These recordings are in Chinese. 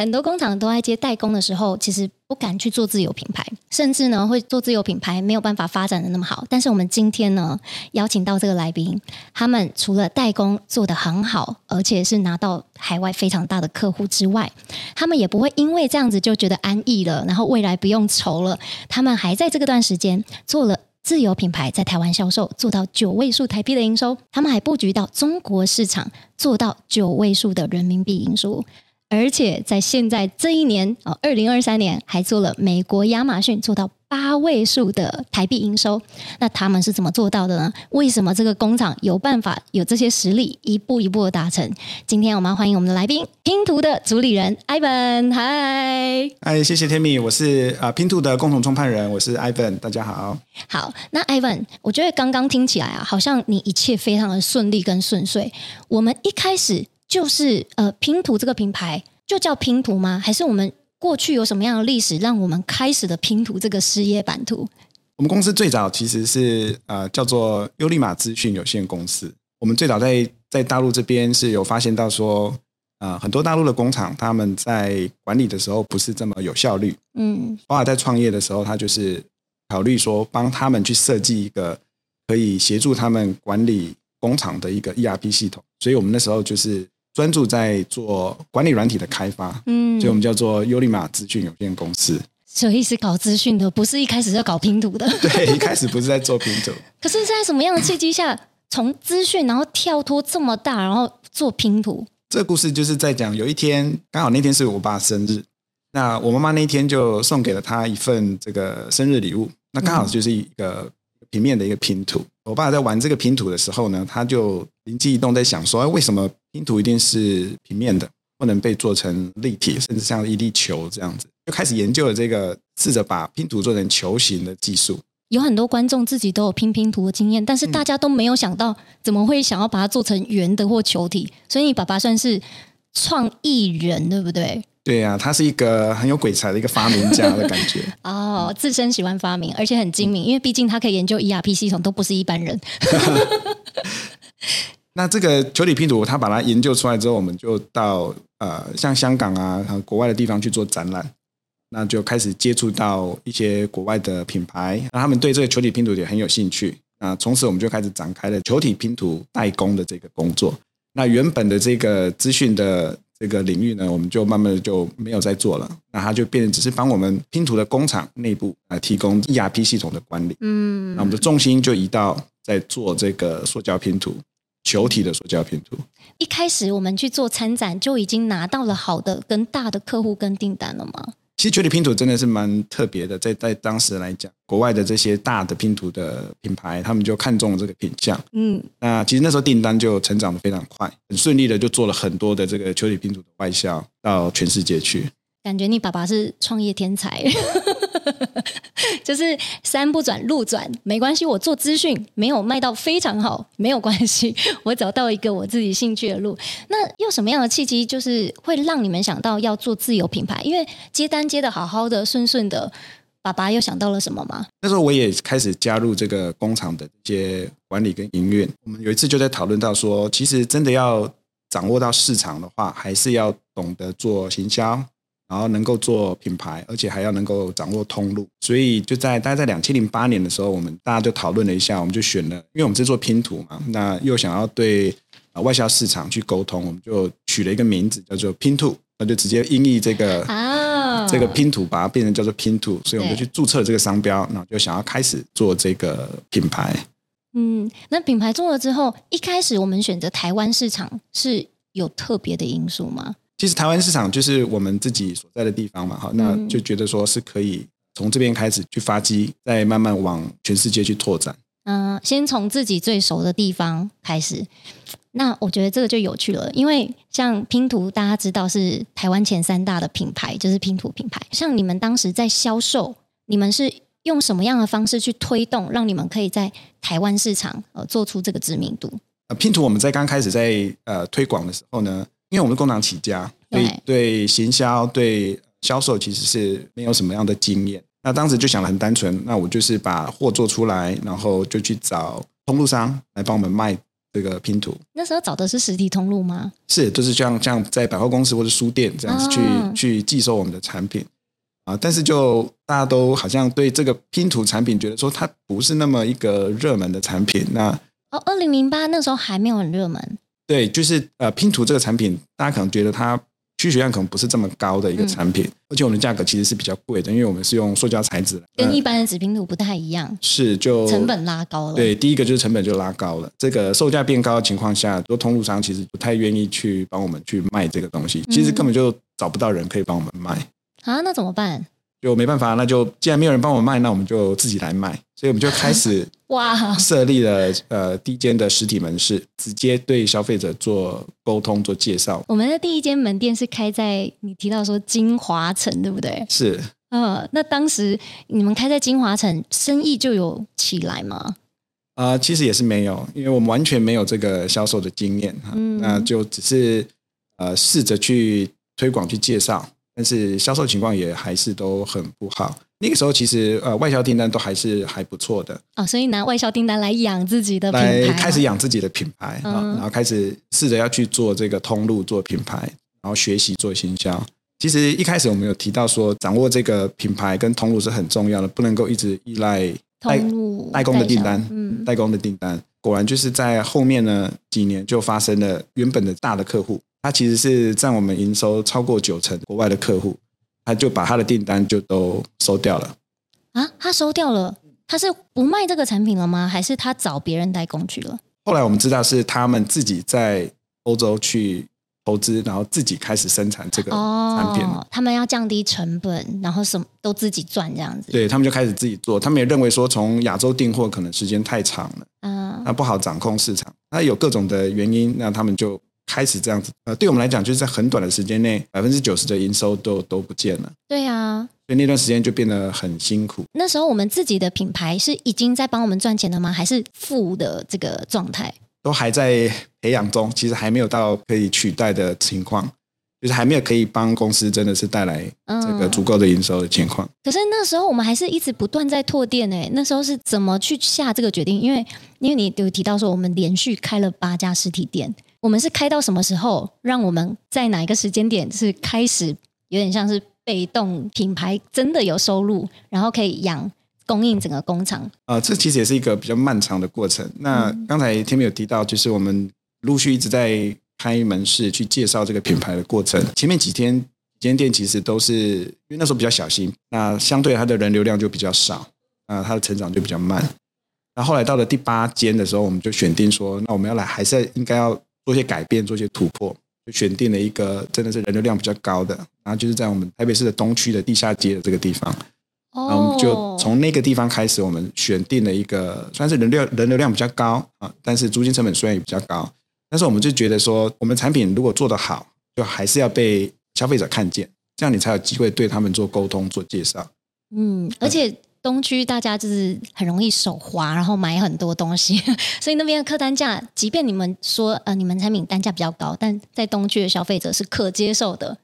很多工厂都在接代工的时候，其实不敢去做自有品牌，甚至呢会做自有品牌没有办法发展的那么好。但是我们今天呢邀请到这个来宾，他们除了代工做得很好，而且是拿到海外非常大的客户之外，他们也不会因为这样子就觉得安逸了，然后未来不用愁了。他们还在这个段时间做了自有品牌，在台湾销售做到九位数台币的营收，他们还布局到中国市场，做到九位数的人民币营收。而且在现在这一年哦，二零二三年还做了美国亚马逊做到八位数的台币营收，那他们是怎么做到的呢？为什么这个工厂有办法有这些实力，一步一步的达成？今天我们要欢迎我们的来宾，拼图的主理人 Ivan，嗨，嗨，谢谢 Tammy，我是啊拼图的共同创办人，我是 Ivan，大家好。好，那 Ivan，我觉得刚刚听起来啊，好像你一切非常的顺利跟顺遂。我们一开始。就是呃，拼图这个品牌就叫拼图吗？还是我们过去有什么样的历史，让我们开始的拼图这个事业版图？我们公司最早其实是呃叫做优利玛资讯有限公司。我们最早在在大陆这边是有发现到说，呃，很多大陆的工厂他们在管理的时候不是这么有效率。嗯，包括在创业的时候，他就是考虑说帮他们去设计一个可以协助他们管理工厂的一个 ERP 系统。所以我们那时候就是。专注在做管理软体的开发，嗯，所以我们叫做优利玛资讯有限公司。所以是搞资讯的，不是一开始就搞拼图的。对，一开始不是在做拼图。可是，在什么样的契机下，从资讯然后跳脱这么大，然后做拼图？这个故事就是在讲，有一天刚好那天是我爸生日，那我妈妈那天就送给了他一份这个生日礼物，那刚好就是一个平面的一个拼图。我爸在玩这个拼图的时候呢，他就灵机一动，在想说：“哎，为什么拼图一定是平面的，不能被做成立体，甚至像一粒球这样子？”就开始研究了这个，试着把拼图做成球形的技术。有很多观众自己都有拼拼图的经验，但是大家都没有想到怎么会想要把它做成圆的或球体。所以你爸爸算是创意人，对不对？对呀、啊，他是一个很有鬼才的一个发明家的感觉 哦，自身喜欢发明，而且很精明，嗯、因为毕竟他可以研究 ERP 系统，都不是一般人。那这个球体拼图，他把它研究出来之后，我们就到呃，像香港啊，国外的地方去做展览，那就开始接触到一些国外的品牌，那他们对这个球体拼图也很有兴趣。那从此我们就开始展开了球体拼图代工的这个工作。那原本的这个资讯的。这个领域呢，我们就慢慢的就没有再做了，那它就变成只是帮我们拼图的工厂内部来提供 ERP 系统的管理。嗯，那我们的重心就移到在做这个塑胶拼图，球体的塑胶拼图。一开始我们去做参展，就已经拿到了好的跟大的客户跟订单了吗？其实球体拼图真的是蛮特别的，在在当时来讲，国外的这些大的拼图的品牌，他们就看中了这个品相。嗯，那其实那时候订单就成长的非常快，很顺利的就做了很多的这个球体拼图的外销到全世界去。感觉你爸爸是创业天才，就是山不转路转，没关系，我做资讯没有卖到非常好，没有关系，我找到一个我自己兴趣的路。那有什么样的契机，就是会让你们想到要做自有品牌？因为接单接得好好的，顺顺的，爸爸又想到了什么吗？那时候我也开始加入这个工厂的一些管理跟营运。我们有一次就在讨论到说，其实真的要掌握到市场的话，还是要懂得做行销。然后能够做品牌，而且还要能够掌握通路，所以就在大概在两千零八年的时候，我们大家就讨论了一下，我们就选了，因为我们是做拼图嘛，那又想要对啊外销市场去沟通，我们就取了一个名字叫做拼图，那就直接音译这个啊这个拼图，把它变成叫做拼图，所以我们就去注册这个商标，然后就想要开始做这个品牌。嗯，那品牌做了之后，一开始我们选择台湾市场是有特别的因素吗？其实台湾市场就是我们自己所在的地方嘛，哈，那就觉得说是可以从这边开始去发迹，再慢慢往全世界去拓展。嗯，先从自己最熟的地方开始。那我觉得这个就有趣了，因为像拼图，大家知道是台湾前三大的品牌，就是拼图品牌。像你们当时在销售，你们是用什么样的方式去推动，让你们可以在台湾市场呃做出这个知名度？呃，拼图我们在刚开始在呃推广的时候呢。因为我们是工厂起家，所以对行销、对销售其实是没有什么样的经验。那当时就想的很单纯，那我就是把货做出来，然后就去找通路商来帮我们卖这个拼图。那时候找的是实体通路吗？是，就是像像在百货公司或者书店这样子去、哦、去寄售我们的产品啊。但是就大家都好像对这个拼图产品觉得说它不是那么一个热门的产品。那哦，二零零八那时候还没有很热门。对，就是呃拼图这个产品，大家可能觉得它。需求量可能不是这么高的一个产品，嗯、而且我们的价格其实是比较贵的，因为我们是用塑胶材质，跟一般的纸拼图不太一样。是，就成本拉高了。对，第一个就是成本就拉高了。这个售价变高的情况下，多通路商其实不太愿意去帮我们去卖这个东西，其实根本就找不到人可以帮我们卖。嗯、啊，那怎么办？就没办法，那就既然没有人帮我卖，那我们就自己来卖。所以我们就开始 哇，设立了呃第一间的实体门市，直接对消费者做沟通、做介绍。我们的第一间门店是开在你提到说金华城，对不对？是。呃，那当时你们开在金华城，生意就有起来吗？啊、呃，其实也是没有，因为我们完全没有这个销售的经验哈，嗯、那就只是呃试着去推广、去介绍。但是销售情况也还是都很不好。那个时候其实呃外销订单都还是还不错的哦，所以拿外销订单来养自己的品牌，来开始养自己的品牌啊，嗯、然后开始试着要去做这个通路做品牌，然后学习做行销。其实一开始我们有提到说，掌握这个品牌跟通路是很重要的，不能够一直依赖代代工的订单，嗯，代工的订单。果然就是在后面呢几年就发生了原本的大的客户。他其实是占我们营收超过九成，国外的客户，他就把他的订单就都收掉了。啊，他收掉了？他是不卖这个产品了吗？还是他找别人代工去了？后来我们知道是他们自己在欧洲去投资，然后自己开始生产这个产品。哦，他们要降低成本，然后什么都自己赚这样子。对，他们就开始自己做，他们也认为说从亚洲订货可能时间太长了，嗯，那不好掌控市场，那有各种的原因，那他们就。开始这样子，呃，对我们来讲，就是在很短的时间内，百分之九十的营收都都不见了。对啊，所以那段时间就变得很辛苦。那时候我们自己的品牌是已经在帮我们赚钱了吗？还是负的这个状态？都还在培养中，其实还没有到可以取代的情况，就是还没有可以帮公司真的是带来这个足够的营收的情况。嗯。可是那时候我们还是一直不断在拓店诶。那时候是怎么去下这个决定？因为因为你有提到说，我们连续开了八家实体店。我们是开到什么时候？让我们在哪一个时间点是开始有点像是被动品牌，真的有收入，然后可以养供应整个工厂？啊、呃，这其实也是一个比较漫长的过程。那刚才 Tammy 有提到，就是我们陆续一直在开门市去介绍这个品牌的过程。前面几天几间店其实都是因为那时候比较小心，那相对它的人流量就比较少，啊，它的成长就比较慢。那后来到了第八间的时候，我们就选定说，那我们要来还是应该要。做一些改变，做一些突破，就选定了一个真的是人流量比较高的，然后就是在我们台北市的东区的地下街的这个地方，然后我们就从那个地方开始，我们选定了一个虽然是人流人流量比较高啊，但是租金成本虽然也比较高，但是我们就觉得说，我们产品如果做得好，就还是要被消费者看见，这样你才有机会对他们做沟通、做介绍。嗯，而且。东区大家就是很容易手滑，然后买很多东西，所以那边的客单价，即便你们说呃你们产品单价比较高，但在东区的消费者是可接受的，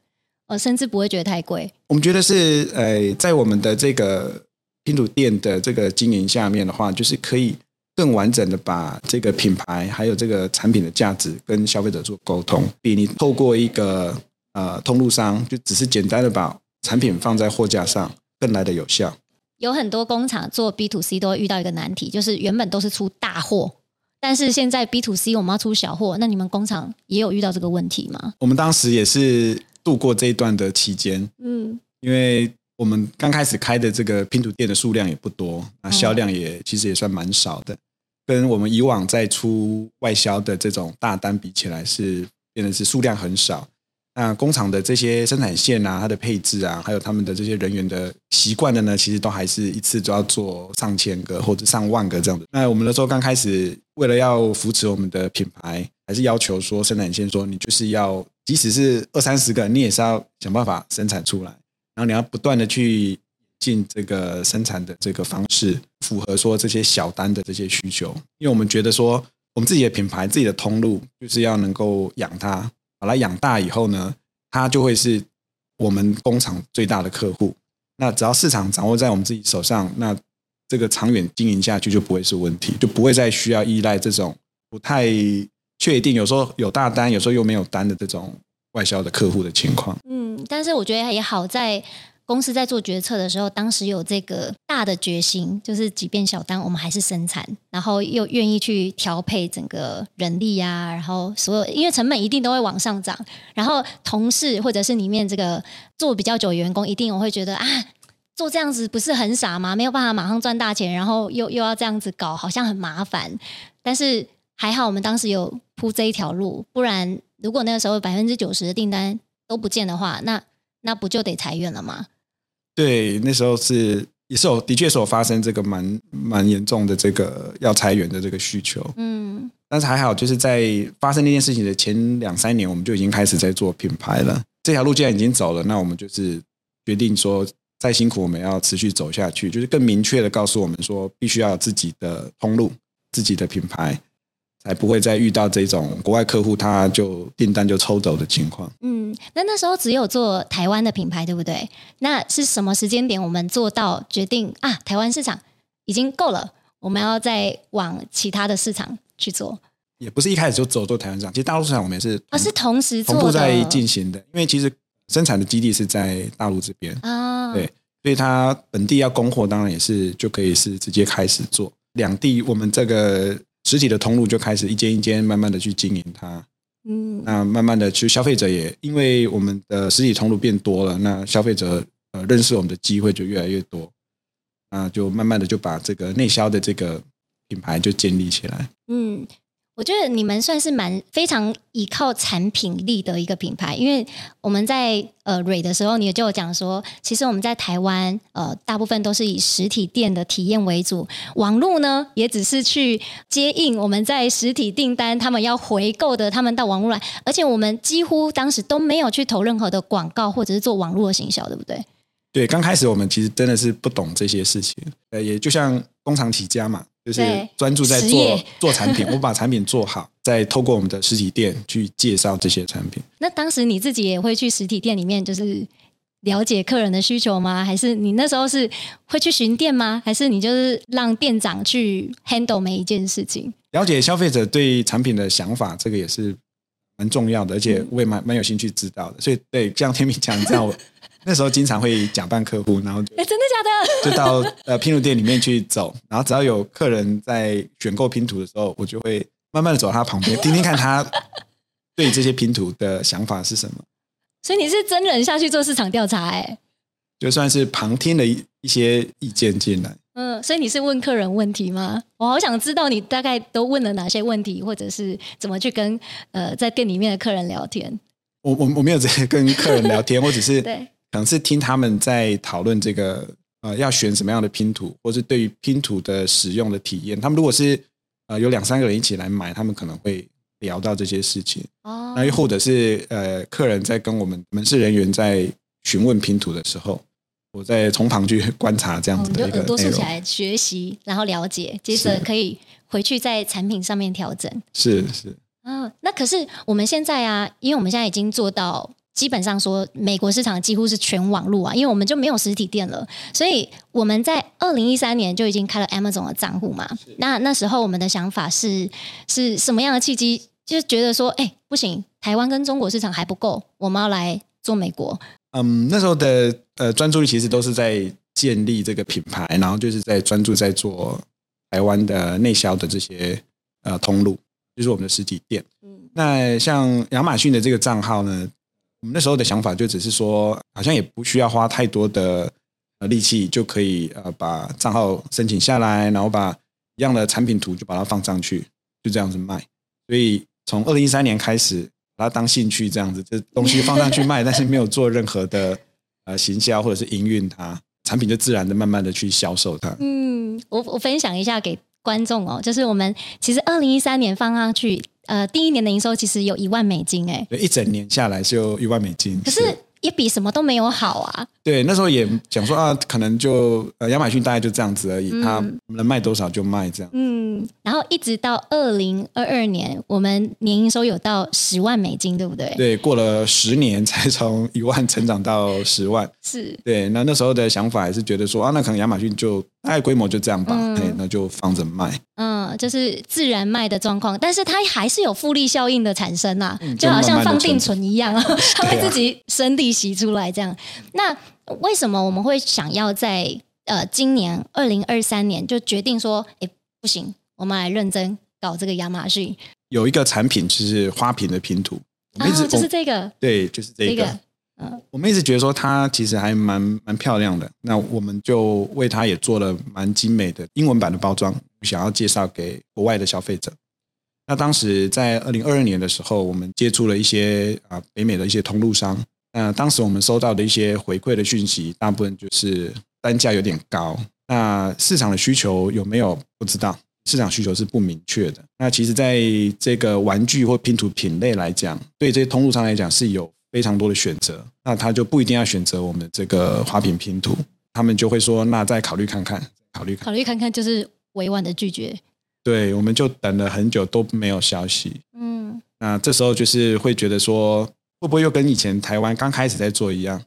呃甚至不会觉得太贵。我们觉得是呃在我们的这个拼图店的这个经营下面的话，就是可以更完整的把这个品牌还有这个产品的价值跟消费者做沟通，比你透过一个呃通路商就只是简单的把产品放在货架上更来的有效。有很多工厂做 B to C 都会遇到一个难题，就是原本都是出大货，但是现在 B to C 我们要出小货，那你们工厂也有遇到这个问题吗？我们当时也是度过这一段的期间，嗯，因为我们刚开始开的这个拼图店的数量也不多，那销量也其实也算蛮少的，跟我们以往在出外销的这种大单比起来，是变得是数量很少。那工厂的这些生产线啊，它的配置啊，还有他们的这些人员的习惯的呢，其实都还是一次都要做上千个或者上万个这样子。那我们那时候刚开始，为了要扶持我们的品牌，还是要求说生产线说你就是要，即使是二三十个，你也是要想办法生产出来。然后你要不断的去进这个生产的这个方式，符合说这些小单的这些需求。因为我们觉得说，我们自己的品牌、自己的通路，就是要能够养它。把它养大以后呢，它就会是我们工厂最大的客户。那只要市场掌握在我们自己手上，那这个长远经营下去就不会是问题，就不会再需要依赖这种不太确定，有时候有大单，有时候又没有单的这种外销的客户的情况。嗯，但是我觉得也好在。公司在做决策的时候，当时有这个大的决心，就是即便小单，我们还是生产，然后又愿意去调配整个人力啊，然后所有，因为成本一定都会往上涨，然后同事或者是里面这个做比较久员工，一定我会觉得啊，做这样子不是很傻吗？没有办法马上赚大钱，然后又又要这样子搞，好像很麻烦。但是还好，我们当时有铺这一条路，不然如果那个时候百分之九十的订单都不见的话，那那不就得裁员了吗？对，那时候是也是有，的确是有发生这个蛮蛮严重的这个要裁员的这个需求。嗯，但是还好，就是在发生那件事情的前两三年，我们就已经开始在做品牌了。这条路既然已经走了，那我们就是决定说，再辛苦我们要持续走下去，就是更明确的告诉我们说，必须要有自己的通路、自己的品牌。才不会再遇到这种国外客户他就订单就抽走的情况。嗯，那那时候只有做台湾的品牌，对不对？那是什么时间点我们做到决定啊？台湾市场已经够了，我们要再往其他的市场去做。也不是一开始就走做台湾市场，其实大陆市场我们也是，啊、哦、是同时同步在进行的。因为其实生产的基地是在大陆这边啊，对，所以它本地要供货，当然也是就可以是直接开始做。两地我们这个。实体的通路就开始一间一间慢慢的去经营它，嗯，那慢慢的，其实消费者也因为我们的实体通路变多了，那消费者呃认识我们的机会就越来越多，那就慢慢的就把这个内销的这个品牌就建立起来，嗯。我觉得你们算是蛮非常依靠产品力的一个品牌，因为我们在呃蕊的时候，你就有讲说，其实我们在台湾呃大部分都是以实体店的体验为主，网络呢也只是去接应我们在实体订单他们要回购的，他们到网络来，而且我们几乎当时都没有去投任何的广告或者是做网络的行销，对不对？对，刚开始我们其实真的是不懂这些事情，呃，也就像工厂起家嘛。就是专注在做做产品，我把产品做好，再透过我们的实体店去介绍这些产品。那当时你自己也会去实体店里面，就是了解客人的需求吗？还是你那时候是会去巡店吗？还是你就是让店长去 handle 每一件事情？了解消费者对产品的想法，这个也是蛮重要的，而且我也蛮蛮有兴趣知道的。所以，对，像天明讲这样。那时候经常会假扮客户，然后就哎，真的假的？就到呃拼图店里面去走，然后只要有客人在选购拼图的时候，我就会慢慢的走到他旁边，听听看他对这些拼图的想法是什么。所以你是真人下去做市场调查，哎，就算是旁听了一一些意见进来。嗯，所以你是问客人问题吗？我好想知道你大概都问了哪些问题，或者是怎么去跟呃在店里面的客人聊天。我我我没有直接跟客人聊天，我只是对。可能是听他们在讨论这个呃要选什么样的拼图，或是对于拼图的使用的体验。他们如果是呃有两三个人一起来买，他们可能会聊到这些事情。哦，那又或者是呃客人在跟我们门市人员在询问拼图的时候，我在从旁去观察这样子的一个内容。耳朵竖起来学习，然后了解，接着可以回去在产品上面调整。是是。啊，那可是我们现在啊，因为我们现在已经做到。基本上说，美国市场几乎是全网路啊，因为我们就没有实体店了，所以我们在二零一三年就已经开了 Amazon 的账户嘛。那那时候我们的想法是是什么样的契机？就是觉得说，哎、欸，不行，台湾跟中国市场还不够，我们要来做美国。嗯，那时候的呃专注力其实都是在建立这个品牌，然后就是在专注在做台湾的内销的这些呃通路，就是我们的实体店。嗯，那像亚马逊的这个账号呢？我们那时候的想法就只是说，好像也不需要花太多的呃力气，就可以呃把账号申请下来，然后把一样的产品图就把它放上去，就这样子卖。所以从二零一三年开始，把它当兴趣这样子，这东西放上去卖，但是没有做任何的呃行销或者是营运它，产品就自然的慢慢的去销售它。嗯，我我分享一下给观众哦，就是我们其实二零一三年放上去。呃，第一年的营收其实有一万美金，哎，对，一整年下来是有一万美金，可是也比什么都没有好啊。对，那时候也讲说啊，可能就呃，亚马逊大概就这样子而已，嗯、它能卖多少就卖这样。嗯，然后一直到二零二二年，我们年营收有到十万美金，对不对？对，过了十年才从一万成长到十万。是，对，那那时候的想法还是觉得说啊，那可能亚马逊就大概规模就这样吧，嗯、嘿，那就放着卖。嗯，就是自然卖的状况，但是它还是有复利效应的产生啊，嗯、就好像放定存一样，嗯、它会自己生利息出来这样。啊、那为什么我们会想要在呃今年二零二三年就决定说，哎，不行，我们来认真搞这个亚马逊？有一个产品就是花瓶的拼图，啊，就是这个，对，就是这个。这个嗯，我们一直觉得说它其实还蛮蛮漂亮的，那我们就为它也做了蛮精美的英文版的包装，想要介绍给国外的消费者。那当时在二零二二年的时候，我们接触了一些啊北美的一些通路商，那当时我们收到的一些回馈的讯息，大部分就是单价有点高，那市场的需求有没有不知道，市场需求是不明确的。那其实在这个玩具或拼图品类来讲，对这些通路商来讲是有。非常多的选择，那他就不一定要选择我们这个花瓶拼图，他们就会说，那再考虑看看，考虑考虑看看，就是委婉的拒绝。对，我们就等了很久都没有消息。嗯，那这时候就是会觉得说，会不会又跟以前台湾刚开始在做一样，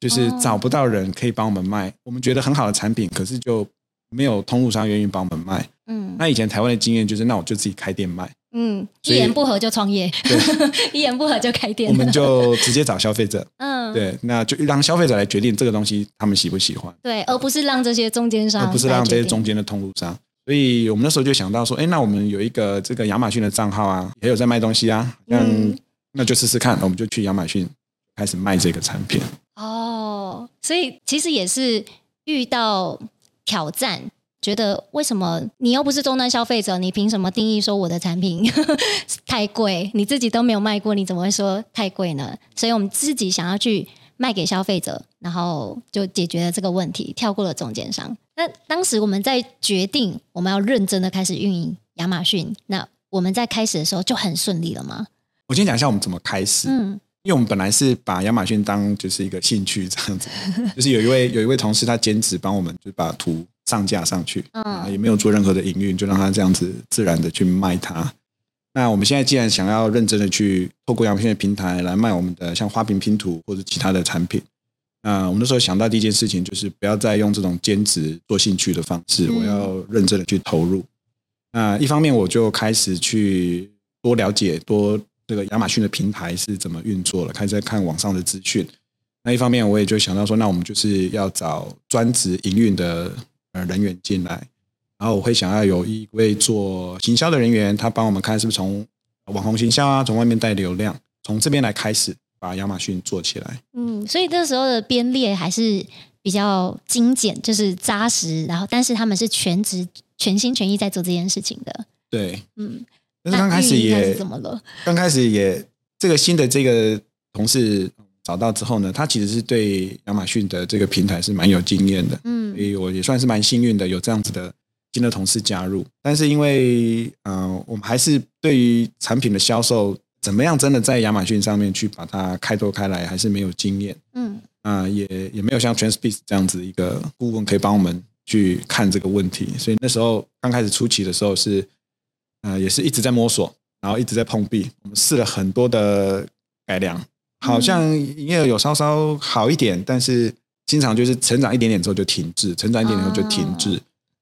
就是找不到人可以帮我们卖，我们觉得很好的产品，可是就没有通路商愿意帮我们卖。嗯，那以前台湾的经验就是，那我就自己开店卖。嗯，一言不合就创业，一言不合就开店，我们就直接找消费者。嗯，对，那就让消费者来决定这个东西他们喜不喜欢。对，而不是让这些中间商，而不是让这些中间的通路商。所以我们那时候就想到说，哎，那我们有一个这个亚马逊的账号啊，也有在卖东西啊，嗯，那就试试看，我们就去亚马逊开始卖这个产品。哦，所以其实也是遇到挑战。觉得为什么你又不是终端消费者，你凭什么定义说我的产品 太贵？你自己都没有卖过，你怎么会说太贵呢？所以我们自己想要去卖给消费者，然后就解决了这个问题，跳过了中间商。那当时我们在决定我们要认真的开始运营亚马逊，那我们在开始的时候就很顺利了吗？我先讲一下我们怎么开始。嗯，因为我们本来是把亚马逊当就是一个兴趣这样子，就是有一位有一位同事他兼职帮我们就把图。上架上去，也没有做任何的营运，就让它这样子自然的去卖它。那我们现在既然想要认真的去透过亚马逊的平台来卖我们的像花瓶拼图或者其他的产品，那我们那时候想到第一件事情就是不要再用这种兼职做兴趣的方式，我要认真的去投入。那一方面我就开始去多了解多这个亚马逊的平台是怎么运作了，开始在看网上的资讯。那一方面我也就想到说，那我们就是要找专职营运的。人员进来，然后我会想要有一位做行销的人员，他帮我们看是不是从网红行销啊，从外面带流量，从这边来开始把亚马逊做起来。嗯，所以那时候的编列还是比较精简，就是扎实，然后但是他们是全职、全心全意在做这件事情的。对，嗯，但是刚开始也怎么了？刚开始也这个新的这个同事。找到之后呢，他其实是对亚马逊的这个平台是蛮有经验的，嗯，所以我也算是蛮幸运的，有这样子的新的同事加入。但是因为，嗯、呃，我们还是对于产品的销售怎么样，真的在亚马逊上面去把它开拓开来，还是没有经验，嗯，啊、呃，也也没有像 TrendSpeed 这样子一个顾问可以帮我们去看这个问题。所以那时候刚开始初期的时候是，呃，也是一直在摸索，然后一直在碰壁，我们试了很多的改良。好像营业额有稍稍好一点，但是经常就是成长一点点之后就停滞，成长一点点之后就停滞，哦、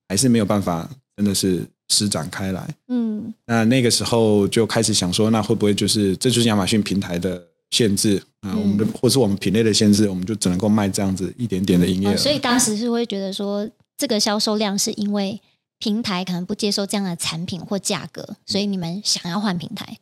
还是没有办法，真的是施展开来。嗯，那那个时候就开始想说，那会不会就是这就是亚马逊平台的限制啊？嗯、我们的或是我们品类的限制，我们就只能够卖这样子一点点的营业额。哦、所以当时是会觉得说，这个销售量是因为平台可能不接受这样的产品或价格，所以你们想要换平台。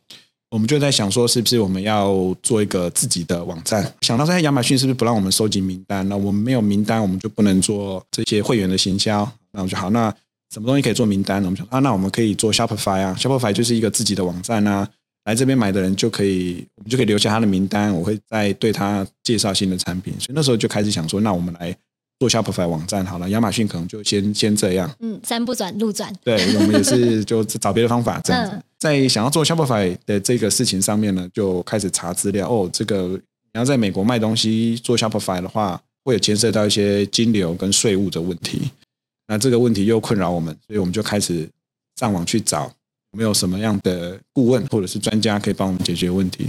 我们就在想说，是不是我们要做一个自己的网站？想到说，亚马逊是不是不让我们收集名单？那我们没有名单，我们就不能做这些会员的行销。那我就好，那什么东西可以做名单呢？我们想啊，那我们可以做 Shopify 啊，Shopify 就是一个自己的网站啊，来这边买的人就可以，我们就可以留下他的名单，我会再对他介绍新的产品。所以那时候就开始想说，那我们来。做 Shopify 网站好了，亚马逊可能就先先这样。嗯，山不转路转。对，我们也是 就找别的方法这样子。嗯、在想要做 Shopify 的这个事情上面呢，就开始查资料。哦，这个你要在美国卖东西做 Shopify 的话，会有牵涉到一些金流跟税务的问题。那这个问题又困扰我们，所以我们就开始上网去找有没有什么样的顾问或者是专家可以帮我们解决问题。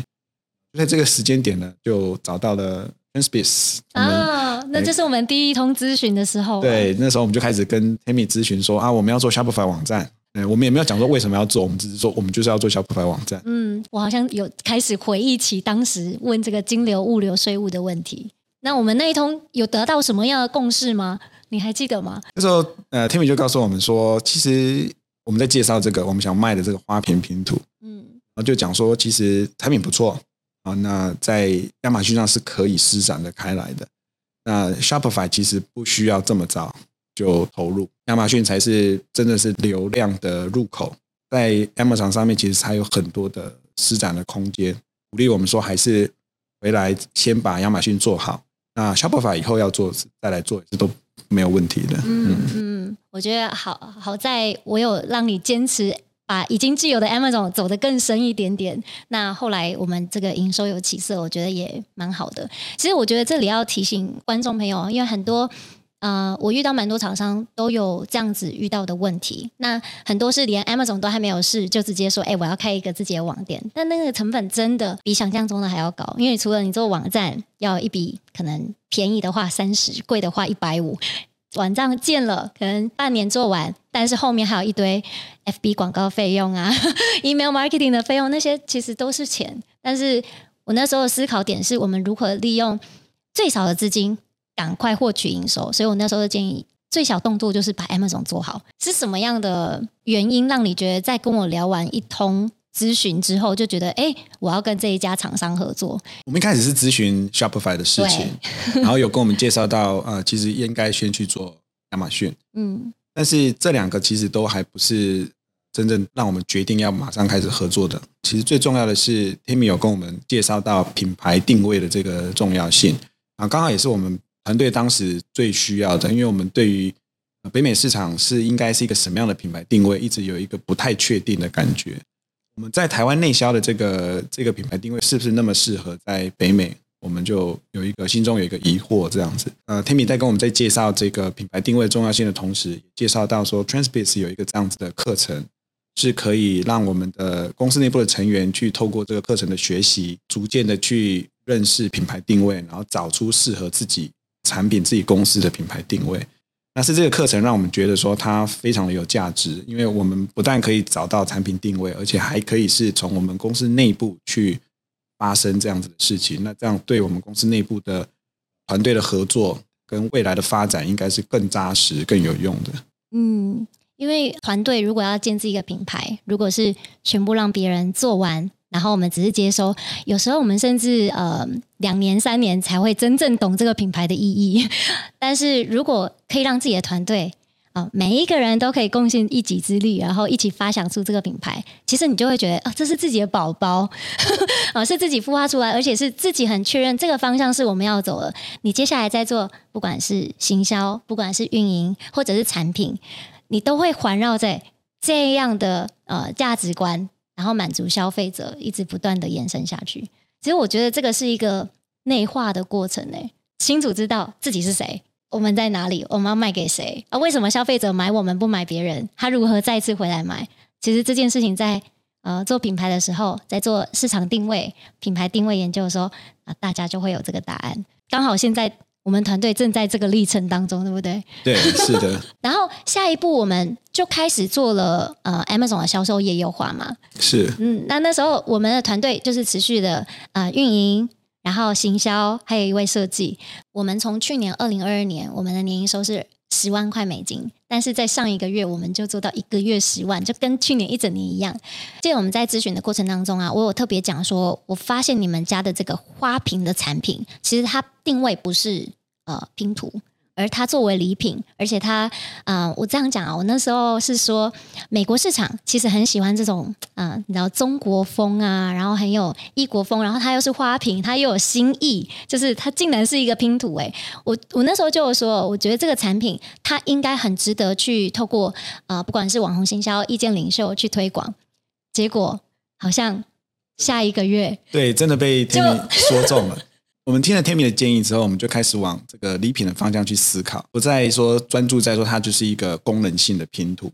就在这个时间点呢，就找到了 TrendSpeed 啊。那这是我们第一通咨询的时候。对，那时候我们就开始跟 Tammy 咨询说啊，我们要做 Shopify 网站。嗯我们也没有讲说为什么要做，我们只是说我们就是要做 Shopify 网站。嗯，我好像有开始回忆起当时问这个金流、物流、税务的问题。那我们那一通有得到什么样的共识吗？你还记得吗？那时候，呃，Tammy 就告诉我们说，其实我们在介绍这个我们想卖的这个花瓶拼图，嗯，然后就讲说，其实产品不错啊，那在亚马逊上是可以施展的开来的。那 Shopify 其实不需要这么早就投入，亚马逊才是真的是流量的入口，在 Amazon 上面其实还有很多的施展的空间。鼓励我们说，还是回来先把亚马逊做好，那 Shopify 以后要做再来做，这都没有问题的。嗯嗯，我觉得好好在我有让你坚持。把已经既有的 Amazon 走得更深一点点，那后来我们这个营收有起色，我觉得也蛮好的。其实我觉得这里要提醒观众朋友，因为很多呃，我遇到蛮多厂商都有这样子遇到的问题。那很多是连 Amazon 都还没有试，就直接说：“哎，我要开一个自己的网店。”但那个成本真的比想象中的还要高，因为除了你做网站要一笔可能便宜的话三十，贵的话一百五。网站建了，可能半年做完，但是后面还有一堆 FB 广告费用啊，email marketing 的费用，那些其实都是钱。但是我那时候的思考点是我们如何利用最少的资金赶快获取营收，所以我那时候的建议，最小动作就是把 Amazon 做好。是什么样的原因让你觉得在跟我聊完一通？咨询之后就觉得，哎，我要跟这一家厂商合作。我们一开始是咨询 Shopify 的事情，然后有跟我们介绍到，呃，其实应该先去做亚马逊。嗯，但是这两个其实都还不是真正让我们决定要马上开始合作的。其实最重要的是，Timmy 有跟我们介绍到品牌定位的这个重要性啊，刚好也是我们团队当时最需要的，因为我们对于北美市场是应该是一个什么样的品牌定位，一直有一个不太确定的感觉。我们在台湾内销的这个这个品牌定位是不是那么适合在北美？我们就有一个心中有一个疑惑这样子。呃，Tammy 在跟我们在介绍这个品牌定位重要性的同时，也介绍到说 Transpace 有一个这样子的课程，是可以让我们的公司内部的成员去透过这个课程的学习，逐渐的去认识品牌定位，然后找出适合自己产品、自己公司的品牌定位。那是这个课程让我们觉得说它非常的有价值，因为我们不但可以找到产品定位，而且还可以是从我们公司内部去发生这样子的事情。那这样对我们公司内部的团队的合作跟未来的发展，应该是更扎实、更有用的。嗯，因为团队如果要建置一个品牌，如果是全部让别人做完。然后我们只是接收，有时候我们甚至呃两年三年才会真正懂这个品牌的意义。但是如果可以让自己的团队啊、每一个人都可以贡献一己之力，然后一起发想出这个品牌，其实你就会觉得啊、这是自己的宝宝啊、是自己孵化出来，而且是自己很确认这个方向是我们要走的。你接下来在做，不管是行销，不管是运营，或者是产品，你都会环绕在这样的呃价值观。然后满足消费者，一直不断的延伸下去。其实我觉得这个是一个内化的过程呢，清楚知道自己是谁，我们在哪里，我们要卖给谁啊？为什么消费者买我们不买别人？他如何再次回来买？其实这件事情在呃做品牌的时候，在做市场定位、品牌定位研究的时候啊，大家就会有这个答案。刚好现在。我们团队正在这个历程当中，对不对？对，是的。然后下一步我们就开始做了呃，Amazon 的销售业优化嘛。是。嗯，那那时候我们的团队就是持续的呃运营，然后行销，还有一位设计。我们从去年二零二二年，我们的年营收是十万块美金，但是在上一个月我们就做到一个月十万，就跟去年一整年一样。这我们在咨询的过程当中啊，我有特别讲说，我发现你们家的这个花瓶的产品，其实它定位不是。呃，拼图，而它作为礼品，而且它，啊、呃，我这样讲啊，我那时候是说，美国市场其实很喜欢这种，啊、呃，你知道中国风啊，然后很有异国风，然后它又是花瓶，它又有新意，就是它竟然是一个拼图，诶，我我那时候就有说，我觉得这个产品它应该很值得去透过，啊、呃，不管是网红行销、意见领袖去推广，结果好像下一个月，对，真的被 Tammy 说中了。我们听了 Tammy 的建议之后，我们就开始往这个礼品的方向去思考，不再说专注在说它就是一个功能性的拼图，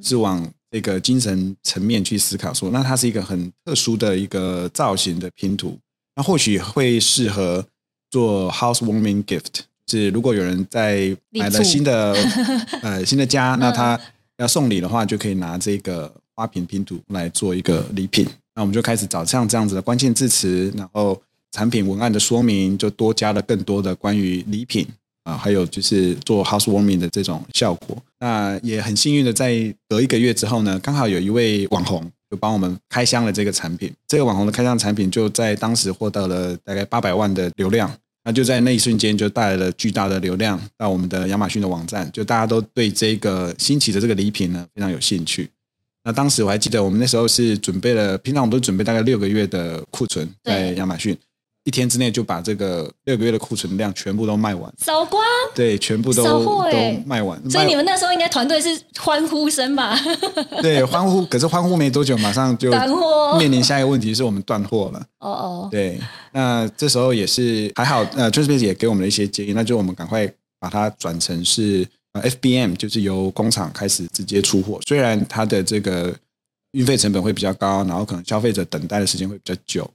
是往这个精神层面去思考说，那它是一个很特殊的一个造型的拼图，那或许会适合做 housewarming gift，是如果有人在买了新的 呃新的家，那他要送礼的话，就可以拿这个花瓶拼图来做一个礼品。那我们就开始找像这样子的关键字词，然后产品文案的说明就多加了更多的关于礼品啊，还有就是做 housewarming 的这种效果。那也很幸运的，在隔一个月之后呢，刚好有一位网红。就帮我们开箱了这个产品，这个网红的开箱产品就在当时获得了大概八百万的流量，那就在那一瞬间就带来了巨大的流量到我们的亚马逊的网站，就大家都对这个新奇的这个礼品呢非常有兴趣。那当时我还记得，我们那时候是准备了，平常我们都准备大概六个月的库存在亚马逊。一天之内就把这个六个月的库存量全部都卖完，扫光，对，全部都都卖完。所以你们那时候应该团队是欢呼声吧？对，欢呼。可是欢呼没多久，马上就面临下一个问题，是我们断货了。哦哦，对。那这时候也是还好，呃，TransPace 也给我们了一些建议，那就我们赶快把它转成是 FBM，就是由工厂开始直接出货。虽然它的这个运费成本会比较高，然后可能消费者等待的时间会比较久。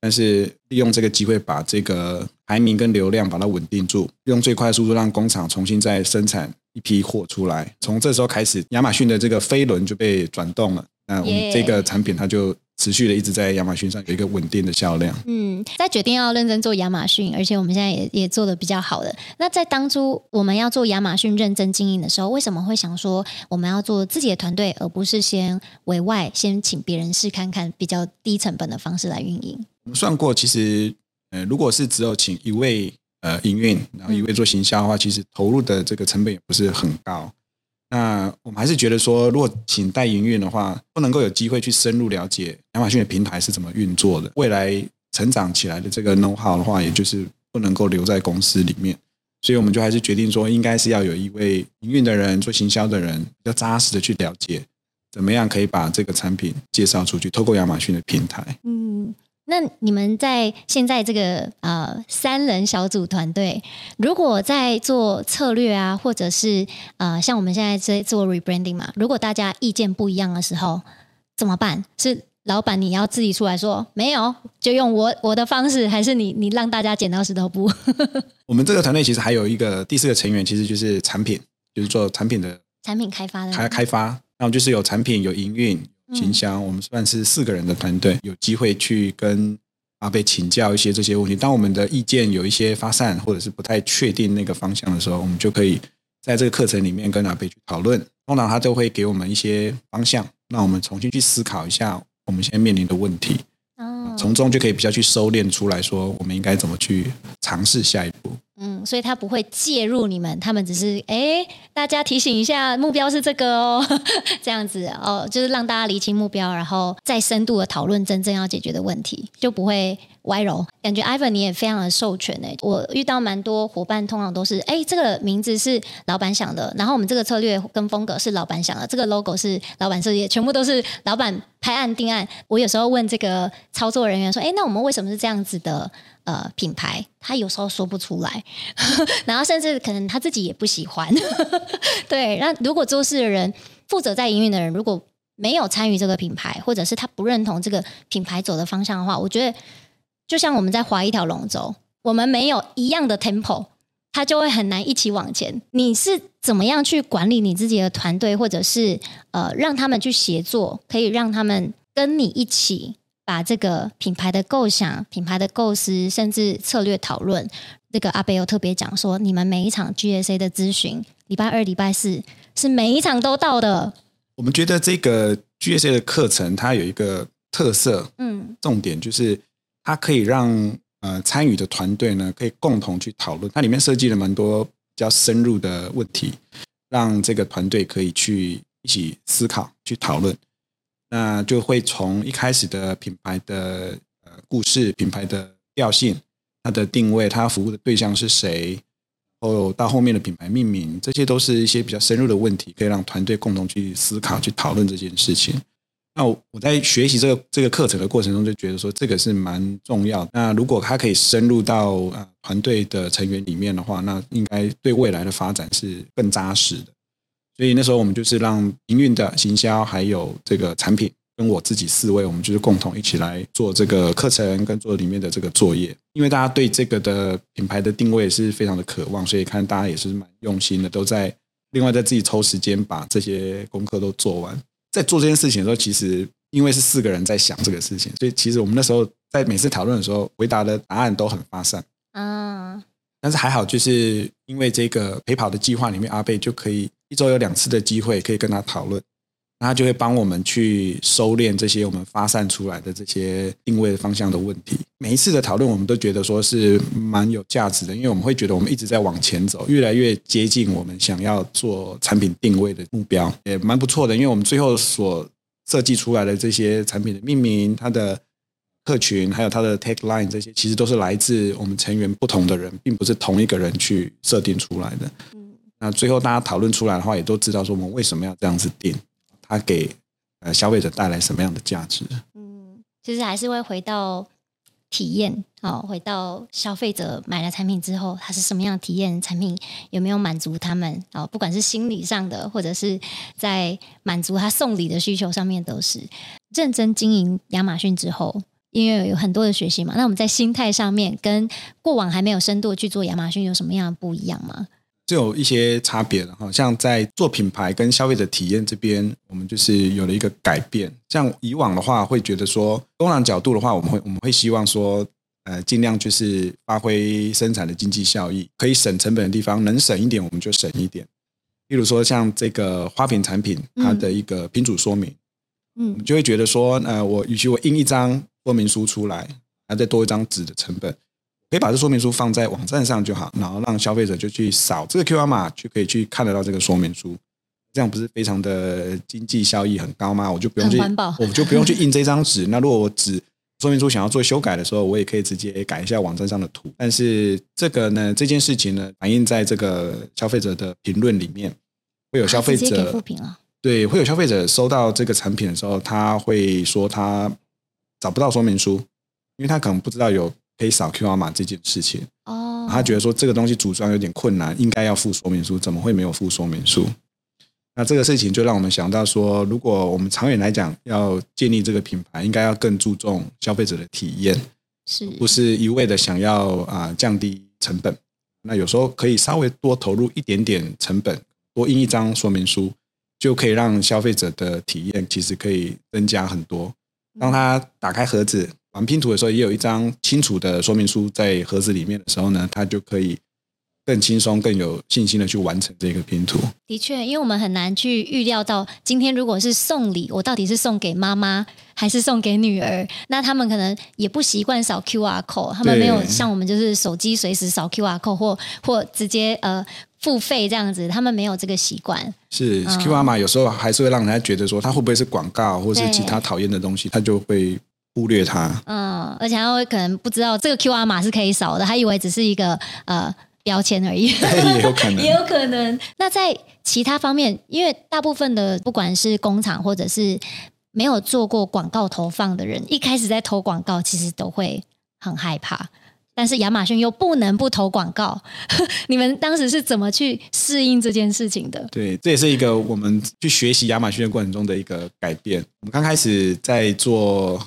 但是利用这个机会，把这个排名跟流量把它稳定住，用最快速度让工厂重新再生产一批货出来。从这时候开始，亚马逊的这个飞轮就被转动了。那我们这个产品它就持续的一直在亚马逊上有一个稳定的销量。嗯，在决定要认真做亚马逊，而且我们现在也也做的比较好的。那在当初我们要做亚马逊认真经营的时候，为什么会想说我们要做自己的团队，而不是先委外先请别人试看看比较低成本的方式来运营？我们算过，其实，呃，如果是只有请一位呃营运，然后一位做行销的话，其实投入的这个成本也不是很高。那我们还是觉得说，如果请代营运的话，不能够有机会去深入了解亚马逊的平台是怎么运作的，未来成长起来的这个 know how 的话，也就是不能够留在公司里面。所以我们就还是决定说，应该是要有一位营运的人，做行销的人，要扎实的去了解，怎么样可以把这个产品介绍出去，透过亚马逊的平台。嗯。那你们在现在这个呃三人小组团队，如果在做策略啊，或者是呃像我们现在在做 rebranding 嘛，如果大家意见不一样的时候怎么办？是老板你要自己出来说没有，就用我我的方式，还是你你让大家剪刀石头布？我们这个团队其实还有一个第四个成员，其实就是产品，就是做产品的产品开发的开开发，然后就是有产品有营运。行销，我们算是四个人的团队，有机会去跟阿贝请教一些这些问题。当我们的意见有一些发散，或者是不太确定那个方向的时候，我们就可以在这个课程里面跟阿贝去讨论。通常他都会给我们一些方向，让我们重新去思考一下我们现在面临的问题。哦，从中就可以比较去收敛出来说，我们应该怎么去尝试下一步。嗯，所以他不会介入你们，他们只是哎，大家提醒一下，目标是这个哦，这样子哦，就是让大家厘清目标，然后再深度的讨论真正要解决的问题，就不会歪楼。感觉 Ivan 你也非常的授权哎，我遇到蛮多伙伴，通常都是哎，这个名字是老板想的，然后我们这个策略跟风格是老板想的，这个 logo 是老板设计，全部都是老板拍案定案。我有时候问这个操作人员说，哎，那我们为什么是这样子的？呃，品牌他有时候说不出来，然后甚至可能他自己也不喜欢。对，那如果做事的人负责在营运的人，如果没有参与这个品牌，或者是他不认同这个品牌走的方向的话，我觉得就像我们在划一条龙舟，我们没有一样的 tempo，他就会很难一起往前。你是怎么样去管理你自己的团队，或者是呃让他们去协作，可以让他们跟你一起？把这个品牌的构想、品牌的构思，甚至策略讨论，这个阿贝又特别讲说，你们每一场 GSA 的咨询，礼拜二、礼拜四是每一场都到的。我们觉得这个 GSA 的课程它有一个特色，嗯，重点就是它可以让呃参与的团队呢可以共同去讨论，它里面设计了蛮多比较深入的问题，让这个团队可以去一起思考、去讨论。那就会从一开始的品牌的呃故事、品牌的调性、它的定位、它服务的对象是谁，哦到后面的品牌命名，这些都是一些比较深入的问题，可以让团队共同去思考、去讨论这件事情。那我我在学习这个这个课程的过程中，就觉得说这个是蛮重要。那如果它可以深入到啊团队的成员里面的话，那应该对未来的发展是更扎实的。所以那时候我们就是让营运的行销还有这个产品跟我自己四位，我们就是共同一起来做这个课程跟做里面的这个作业。因为大家对这个的品牌的定位是非常的渴望，所以看大家也是蛮用心的，都在另外在自己抽时间把这些功课都做完。在做这件事情的时候，其实因为是四个人在想这个事情，所以其实我们那时候在每次讨论的时候，回答的答案都很发散。嗯，但是还好，就是因为这个陪跑的计划里面，阿贝就可以一周有两次的机会可以跟他讨论。那他就会帮我们去收敛这些我们发散出来的这些定位方向的问题。每一次的讨论，我们都觉得说是蛮有价值的，因为我们会觉得我们一直在往前走，越来越接近我们想要做产品定位的目标，也蛮不错的。因为我们最后所设计出来的这些产品的命名、它的客群，还有它的 tagline 这些，其实都是来自我们成员不同的人，并不是同一个人去设定出来的。那最后大家讨论出来的话，也都知道说我们为什么要这样子定。它给呃消费者带来什么样的价值？嗯，其实还是会回到体验哦，回到消费者买了产品之后，它是什么样的体验？产品有没有满足他们？哦，不管是心理上的，或者是在满足他送礼的需求上面，都是认真经营亚马逊之后，因为有很多的学习嘛。那我们在心态上面跟过往还没有深度去做亚马逊有什么样的不一样吗？是有一些差别的哈，像在做品牌跟消费者体验这边，我们就是有了一个改变。像以往的话，会觉得说，工厂角度的话，我们会我们会希望说，呃，尽量就是发挥生产的经济效益，可以省成本的地方，能省一点我们就省一点。例如说，像这个花瓶产品，它的一个品组说明，嗯，我们就会觉得说，呃，我与其我印一张说明书出来，还再多一张纸的成本。可以把这说明书放在网站上就好，然后让消费者就去扫这个 QR 码，就可以去看得到这个说明书。这样不是非常的经济效益很高吗？我就不用去，我就不用去印这张纸。那如果我纸说明书想要做修改的时候，我也可以直接改一下网站上的图。但是这个呢，这件事情呢，反映在这个消费者的评论里面，会有消费者对，会有消费者收到这个产品的时候，他会说他找不到说明书，因为他可能不知道有。可以扫 QR 码这件事情哦，他觉得说这个东西组装有点困难，应该要附说明书，怎么会没有附说明书？那这个事情就让我们想到说，如果我们长远来讲要建立这个品牌，应该要更注重消费者的体验，是不是一味的想要啊降低成本？那有时候可以稍微多投入一点点成本，多印一张说明书，就可以让消费者的体验其实可以增加很多。当他打开盒子。玩拼图的时候，也有一张清楚的说明书在盒子里面的时候呢，他就可以更轻松、更有信心的去完成这个拼图。的确，因为我们很难去预料到，今天如果是送礼，我到底是送给妈妈还是送给女儿？那他们可能也不习惯扫 QR code，他们没有像我们就是手机随时扫 QR code 或或直接呃付费这样子，他们没有这个习惯。是 QR 码有时候还是会让人家觉得说，他会不会是广告，或者是其他讨厌的东西，他就会。忽略它，嗯，而且他会可能不知道这个 QR 码是可以扫的，他以为只是一个呃标签而已，也有可能，也有可能。那在其他方面，因为大部分的不管是工厂或者是没有做过广告投放的人，一开始在投广告，其实都会很害怕。但是亚马逊又不能不投广告，你们当时是怎么去适应这件事情的？对，这也是一个我们去学习亚马逊的过程中的一个改变。我们刚开始在做。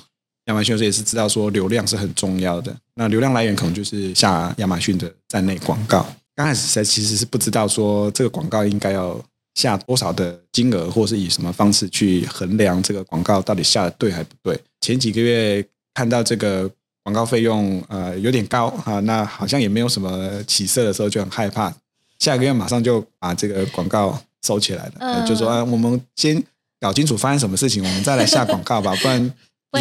亚马逊也是知道说流量是很重要的，那流量来源可能就是下亚马逊的站内广告。刚开始才其实是不知道说这个广告应该要下多少的金额，或是以什么方式去衡量这个广告到底下的对还不对。前几个月看到这个广告费用呃有点高啊，那好像也没有什么起色的时候就很害怕。下个月马上就把这个广告收起来了，呃、就说、啊、我们先搞清楚发生什么事情，我们再来下广告吧，不然。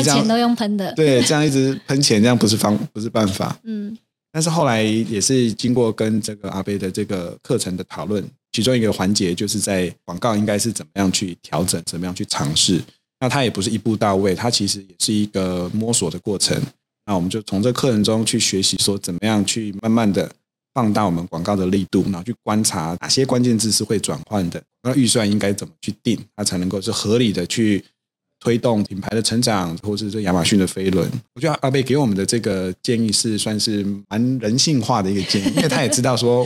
钱都用喷的，对，这样一直喷钱，这样不是方，不是办法。嗯，但是后来也是经过跟这个阿贝的这个课程的讨论，其中一个环节就是在广告应该是怎么样去调整，怎么样去尝试。那它也不是一步到位，它其实也是一个摸索的过程。那我们就从这课程中去学习，说怎么样去慢慢的放大我们广告的力度，然后去观察哪些关键字是会转换的，那预算应该怎么去定，它才能够是合理的去。推动品牌的成长，或是这亚马逊的飞轮，我觉得阿贝给我们的这个建议是算是蛮人性化的一个建议，因为他也知道说，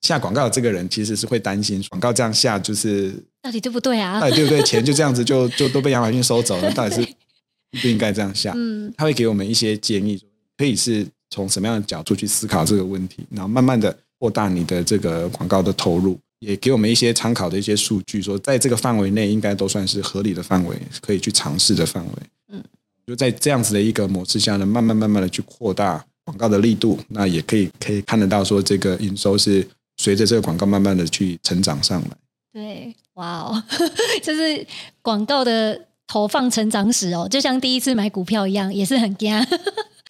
下广告的这个人其实是会担心广告这样下就是到底对不对啊？到底对不对？钱就这样子就就都被亚马逊收走了，到底是 不应该这样下？嗯，他会给我们一些建议，可以是从什么样的角度去思考这个问题，然后慢慢的扩大你的这个广告的投入，也给我们一些参考的一些数据，说在这个范围内应该都算是合理的范围，可以去尝试的范围。嗯，就在这样子的一个模式下呢，慢慢慢慢的去扩大广告的力度，那也可以可以看得到说这个营收是。随着这个广告慢慢的去成长上来，对，哇哦，这是广告的投放成长史哦，就像第一次买股票一样，也是很惊。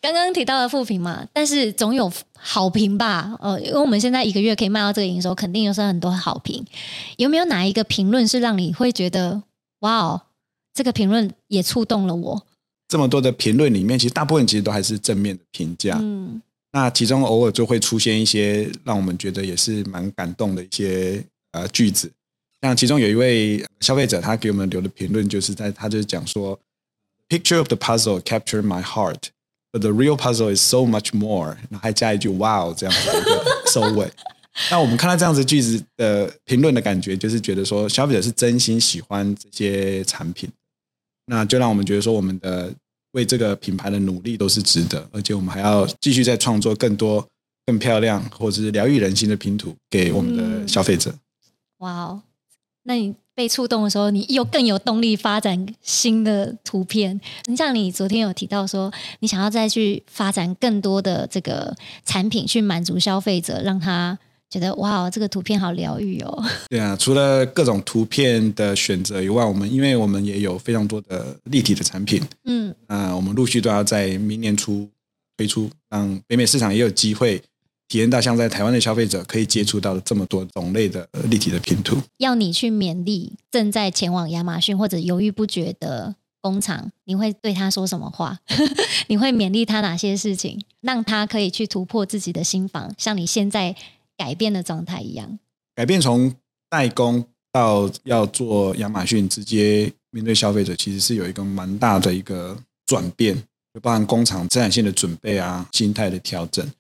刚刚提到了负评嘛，但是总有好评吧？呃，因为我们现在一个月可以卖到这个营收，肯定有是很多好评。有没有哪一个评论是让你会觉得，哇哦，这个评论也触动了我？这么多的评论里面，其实大部分其实都还是正面的评价。嗯。那其中偶尔就会出现一些让我们觉得也是蛮感动的一些呃句子，像其中有一位消费者他给我们留的评论，就是在他就是讲说，Picture of the puzzle captured my heart, but the real puzzle is so much more。然后还加一句 Wow 这样子的一个收尾。那我们看到这样子句子的评论的感觉，就是觉得说消费者是真心喜欢这些产品，那就让我们觉得说我们的。为这个品牌的努力都是值得，而且我们还要继续再创作更多、更漂亮或者是疗愈人心的拼图给我们的消费者。嗯、哇哦！那你被触动的时候，你又更有动力发展新的图片。你像你昨天有提到说，你想要再去发展更多的这个产品，去满足消费者，让他。觉得哇，这个图片好疗愈哦！对啊，除了各种图片的选择以外，我们因为我们也有非常多的立体的产品，嗯，啊，我们陆续都要在明年初推出，让北美市场也有机会体验到像在台湾的消费者可以接触到的这么多种类的立体的拼图。要你去勉励正在前往亚马逊或者犹豫不决的工厂，你会对他说什么话？你会勉励他哪些事情，让他可以去突破自己的心房？像你现在。改变的状态一样，改变从代工到要做亚马逊直接面对消费者，其实是有一个蛮大的一个转变，就包含工厂生产线的准备啊、心态的调整。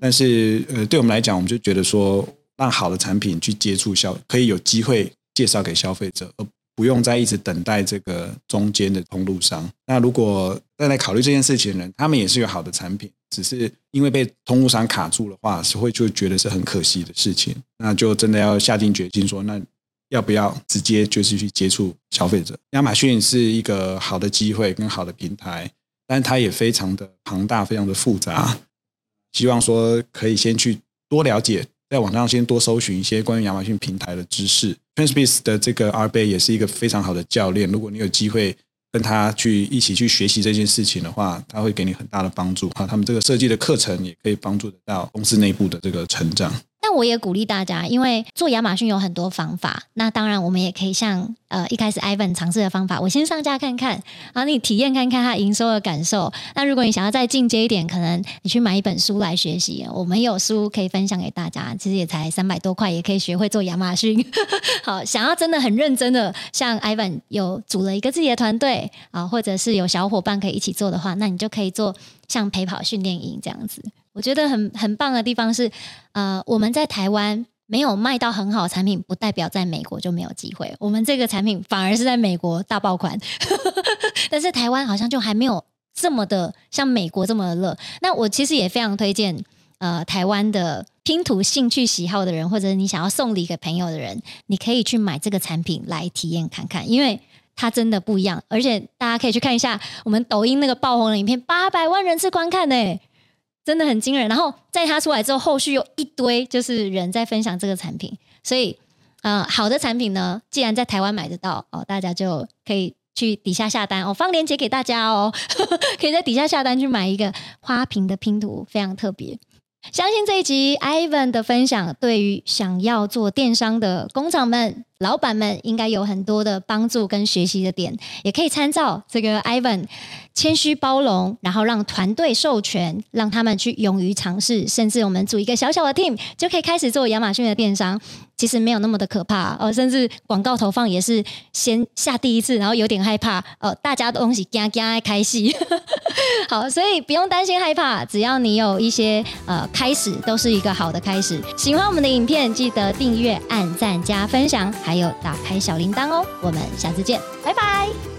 但是呃，对我们来讲，我们就觉得说，让好的产品去接触消，可以有机会介绍给消费者，而不用再一直等待这个中间的通路商。那如果再来考虑这件事情的人，他们也是有好的产品。只是因为被通路商卡住的话，是会就觉得是很可惜的事情。那就真的要下定决心说，那要不要直接就是去接触消费者？亚马逊是一个好的机会跟好的平台，但它也非常的庞大，非常的复杂。希望说可以先去多了解，在网上先多搜寻一些关于亚马逊平台的知识。Transpace 的这个 R 贝也是一个非常好的教练。如果你有机会。跟他去一起去学习这件事情的话，他会给你很大的帮助啊。他们这个设计的课程也可以帮助得到公司内部的这个成长。但我也鼓励大家，因为做亚马逊有很多方法。那当然，我们也可以像呃一开始 Ivan 尝试的方法，我先上架看看，然后你体验看看它营收的感受。那如果你想要再进阶一点，可能你去买一本书来学习。我们有书可以分享给大家，其实也才三百多块，也可以学会做亚马逊。好，想要真的很认真的，像 Ivan 有组了一个自己的团队啊，或者是有小伙伴可以一起做的话，那你就可以做像陪跑训练营这样子。我觉得很很棒的地方是，呃，我们在台湾没有卖到很好的产品，不代表在美国就没有机会。我们这个产品反而是在美国大爆款，但是台湾好像就还没有这么的像美国这么的热。那我其实也非常推荐，呃，台湾的拼图兴趣喜好的人，或者你想要送礼给朋友的人，你可以去买这个产品来体验看看，因为它真的不一样。而且大家可以去看一下我们抖音那个爆红的影片，八百万人次观看呢。真的很惊人，然后在它出来之后，后续有一堆就是人在分享这个产品，所以呃，好的产品呢，既然在台湾买得到哦，大家就可以去底下下单。哦，放链接给大家哦，可以在底下下单去买一个花瓶的拼图，非常特别。相信这一集 Ivan 的分享，对于想要做电商的工厂们老板们应该有很多的帮助跟学习的点，也可以参照这个 Ivan 谦虚包容，然后让团队授权，让他们去勇于尝试，甚至我们组一个小小的 team 就可以开始做亚马逊的电商。其实没有那么的可怕，呃，甚至广告投放也是先下第一次，然后有点害怕，呃，大家东西惊惊爱开戏，好，所以不用担心害怕，只要你有一些呃开始，都是一个好的开始。喜欢我们的影片，记得订阅、按赞、加分享，还有打开小铃铛哦。我们下次见，拜拜。